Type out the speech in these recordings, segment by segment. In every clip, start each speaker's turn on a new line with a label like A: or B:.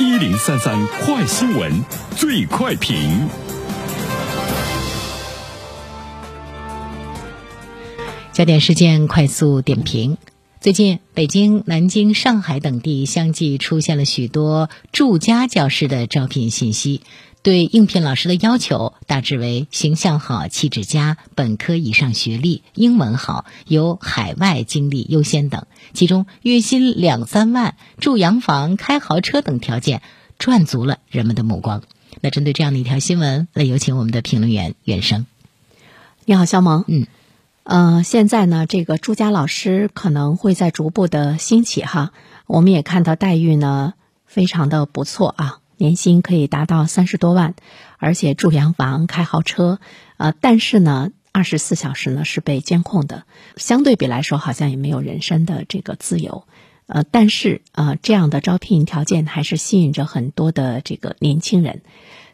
A: 一零三三快新闻，最快评。
B: 焦点事件快速点评：最近，北京、南京、上海等地相继出现了许多住家教师的招聘信息。对应聘老师的要求大致为形象好、气质佳、本科以上学历、英文好、有海外经历优先等。其中，月薪两三万、住洋房、开豪车等条件，赚足了人们的目光。那针对这样的一条新闻，来有请我们的评论员袁生。
C: 你好，肖萌。
B: 嗯，
C: 呃，现在呢，这个住家老师可能会在逐步的兴起哈。我们也看到待遇呢，非常的不错啊。年薪可以达到三十多万，而且住洋房、开豪车，呃，但是呢，二十四小时呢是被监控的，相对比来说好像也没有人身的这个自由，呃，但是呃，这样的招聘条件还是吸引着很多的这个年轻人，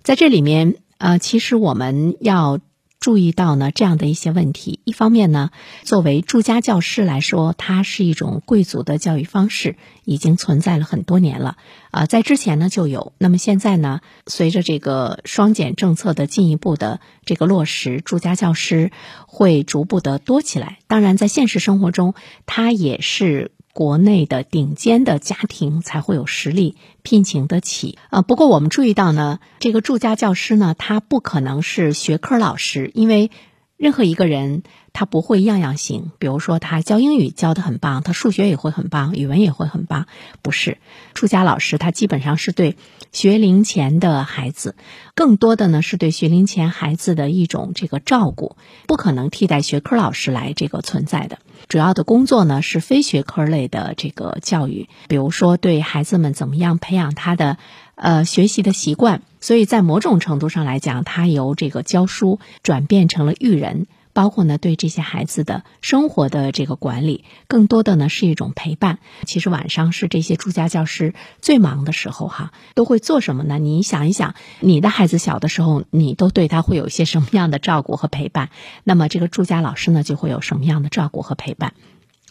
C: 在这里面，呃，其实我们要。注意到呢这样的一些问题，一方面呢，作为住家教师来说，它是一种贵族的教育方式，已经存在了很多年了。啊，在之前呢就有，那么现在呢，随着这个双减政策的进一步的这个落实，住家教师会逐步的多起来。当然，在现实生活中，它也是。国内的顶尖的家庭才会有实力聘请得起啊。不过我们注意到呢，这个住家教师呢，他不可能是学科老师，因为任何一个人他不会样样行。比如说他教英语教的很棒，他数学也会很棒，语文也会很棒。不是住家老师，他基本上是对学龄前的孩子，更多的呢是对学龄前孩子的一种这个照顾，不可能替代学科老师来这个存在的。主要的工作呢是非学科类的这个教育，比如说对孩子们怎么样培养他的呃学习的习惯，所以在某种程度上来讲，他由这个教书转变成了育人。包括呢，对这些孩子的生活的这个管理，更多的呢是一种陪伴。其实晚上是这些住家教师最忙的时候哈，都会做什么呢？你想一想，你的孩子小的时候，你都对他会有一些什么样的照顾和陪伴？那么这个住家老师呢，就会有什么样的照顾和陪伴？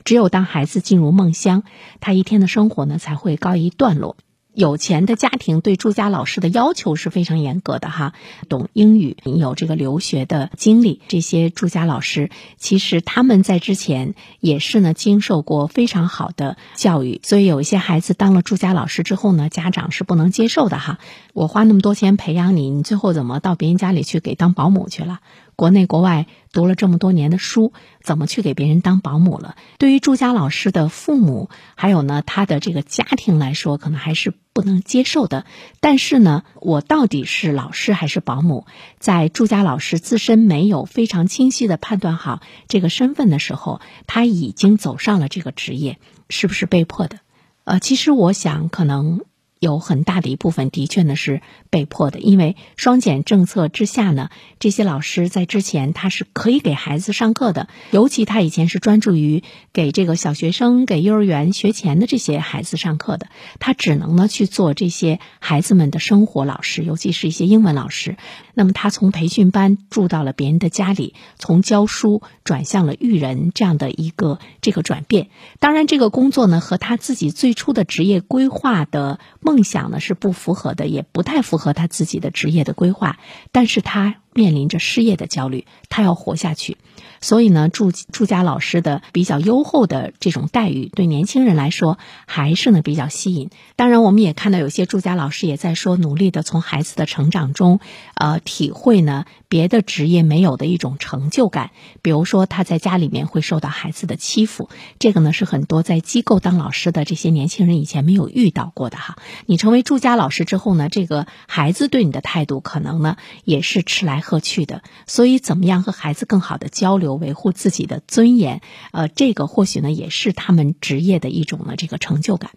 C: 只有当孩子进入梦乡，他一天的生活呢才会告一段落。有钱的家庭对住家老师的要求是非常严格的哈，懂英语，有这个留学的经历，这些住家老师其实他们在之前也是呢经受过非常好的教育，所以有一些孩子当了住家老师之后呢，家长是不能接受的哈。我花那么多钱培养你，你最后怎么到别人家里去给当保姆去了？国内国外读了这么多年的书，怎么去给别人当保姆了？对于住家老师的父母，还有呢他的这个家庭来说，可能还是不能接受的。但是呢，我到底是老师还是保姆，在住家老师自身没有非常清晰的判断好这个身份的时候，他已经走上了这个职业，是不是被迫的？呃，其实我想可能。有很大的一部分的确呢是被迫的，因为双减政策之下呢，这些老师在之前他是可以给孩子上课的，尤其他以前是专注于给这个小学生、给幼儿园学前的这些孩子上课的，他只能呢去做这些孩子们的生活老师，尤其是一些英文老师。那么他从培训班住到了别人的家里，从教书转向了育人这样的一个这个转变。当然，这个工作呢和他自己最初的职业规划的。梦想呢是不符合的，也不太符合他自己的职业的规划，但是他面临着失业的焦虑，他要活下去。所以呢，住住家老师的比较优厚的这种待遇，对年轻人来说还是呢比较吸引。当然，我们也看到有些住家老师也在说，努力的从孩子的成长中，呃，体会呢别的职业没有的一种成就感。比如说，他在家里面会受到孩子的欺负，这个呢是很多在机构当老师的这些年轻人以前没有遇到过的哈。你成为住家老师之后呢，这个孩子对你的态度可能呢也是吃来喝去的。所以，怎么样和孩子更好的交流？有维护自己的尊严，呃，这个或许呢也是他们职业的一种呢这个成就感。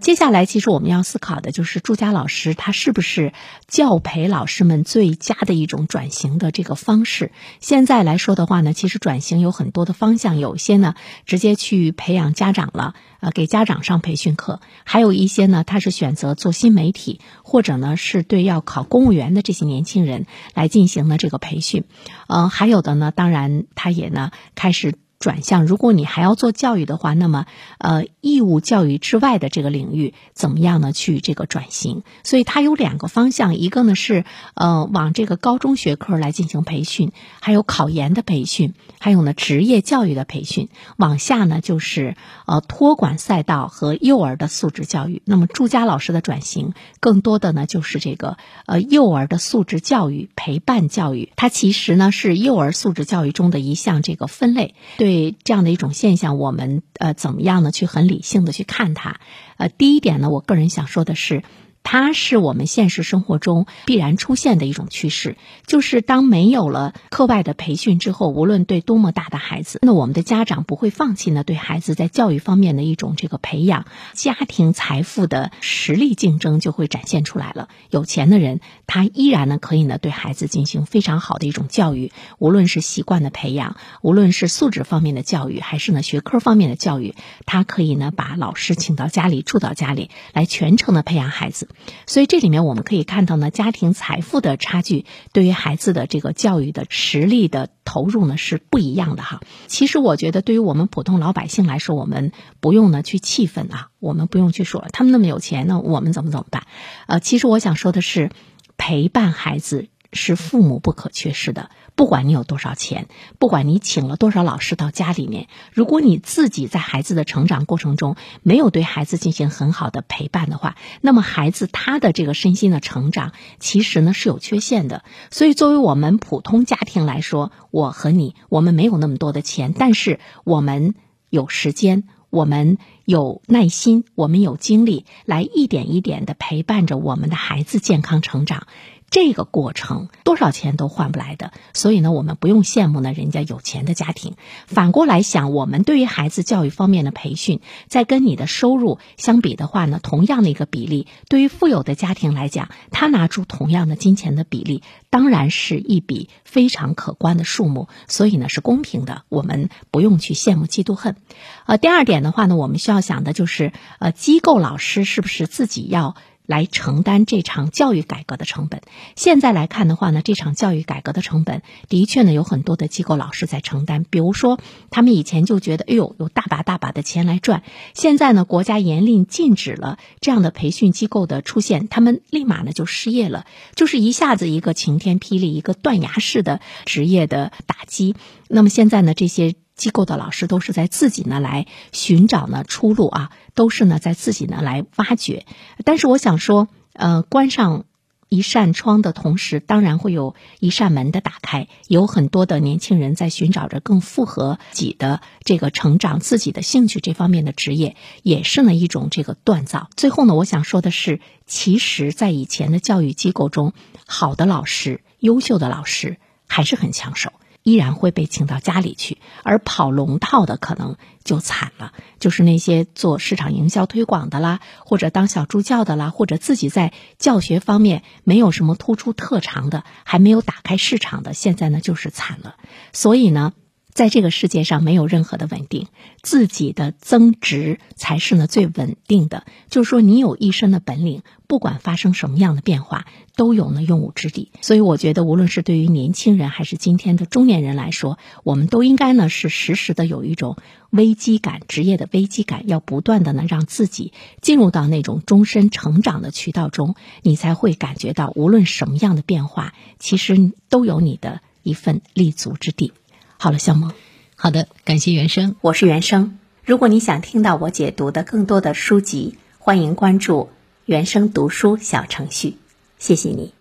C: 接下来，其实我们要思考的就是住家老师他是不是教培老师们最佳的一种转型的这个方式。现在来说的话呢，其实转型有很多的方向，有些呢直接去培养家长了，呃，给家长上培训课；还有一些呢，他是选择做新媒体，或者呢是对要考公务员的这些年轻人来进行的这个培训。嗯，还有的呢，当然他也呢开始。转向，如果你还要做教育的话，那么呃，义务教育之外的这个领域怎么样呢？去这个转型，所以它有两个方向，一个呢是呃往这个高中学科来进行培训，还有考研的培训，还有呢职业教育的培训。往下呢就是呃托管赛道和幼儿的素质教育。那么朱家老师的转型，更多的呢就是这个呃幼儿的素质教育、陪伴教育。它其实呢是幼儿素质教育中的一项这个分类。对。对这样的一种现象，我们呃怎么样呢？去很理性的去看它。呃，第一点呢，我个人想说的是。它是我们现实生活中必然出现的一种趋势，就是当没有了课外的培训之后，无论对多么大的孩子，那我们的家长不会放弃呢对孩子在教育方面的一种这个培养，家庭财富的实力竞争就会展现出来了。有钱的人，他依然呢可以呢对孩子进行非常好的一种教育，无论是习惯的培养，无论是素质方面的教育，还是呢学科方面的教育，他可以呢把老师请到家里住到家里来，全程的培养孩子。所以这里面我们可以看到呢，家庭财富的差距对于孩子的这个教育的实力的投入呢是不一样的哈。其实我觉得对于我们普通老百姓来说，我们不用呢去气愤啊，我们不用去说他们那么有钱呢，我们怎么怎么办？呃，其实我想说的是，陪伴孩子。是父母不可缺失的。不管你有多少钱，不管你请了多少老师到家里面，如果你自己在孩子的成长过程中没有对孩子进行很好的陪伴的话，那么孩子他的这个身心的成长其实呢是有缺陷的。所以，作为我们普通家庭来说，我和你，我们没有那么多的钱，但是我们有时间，我们有耐心，我们有精力，来一点一点的陪伴着我们的孩子健康成长。这个过程多少钱都换不来的，所以呢，我们不用羡慕呢人家有钱的家庭。反过来想，我们对于孩子教育方面的培训，在跟你的收入相比的话呢，同样的一个比例，对于富有的家庭来讲，他拿出同样的金钱的比例，当然是一笔非常可观的数目。所以呢，是公平的，我们不用去羡慕嫉妒恨。呃，第二点的话呢，我们需要想的就是，呃，机构老师是不是自己要？来承担这场教育改革的成本。现在来看的话呢，这场教育改革的成本的确呢有很多的机构老师在承担。比如说，他们以前就觉得，哎呦，有大把大把的钱来赚。现在呢，国家严令禁止了这样的培训机构的出现，他们立马呢就失业了，就是一下子一个晴天霹雳，一个断崖式的职业的打击。那么现在呢，这些。机构的老师都是在自己呢来寻找呢出路啊，都是呢在自己呢来挖掘。但是我想说，呃，关上一扇窗的同时，当然会有一扇门的打开。有很多的年轻人在寻找着更符合自己的这个成长、自己的兴趣这方面的职业，也是呢一种这个锻造。最后呢，我想说的是，其实，在以前的教育机构中，好的老师、优秀的老师还是很抢手。依然会被请到家里去，而跑龙套的可能就惨了，就是那些做市场营销推广的啦，或者当小助教的啦，或者自己在教学方面没有什么突出特长的，还没有打开市场的，现在呢就是惨了。所以呢。在这个世界上没有任何的稳定，自己的增值才是呢最稳定的。就是说，你有一身的本领，不管发生什么样的变化，都有呢用武之地。所以，我觉得无论是对于年轻人还是今天的中年人来说，我们都应该呢是时时的有一种危机感，职业的危机感，要不断的呢让自己进入到那种终身成长的渠道中，你才会感觉到无论什么样的变化，其实都有你的一份立足之地。好了，小萌，
B: 好的，感谢原生，
C: 我是原生。如果你想听到我解读的更多的书籍，欢迎关注原生读书小程序。谢谢你。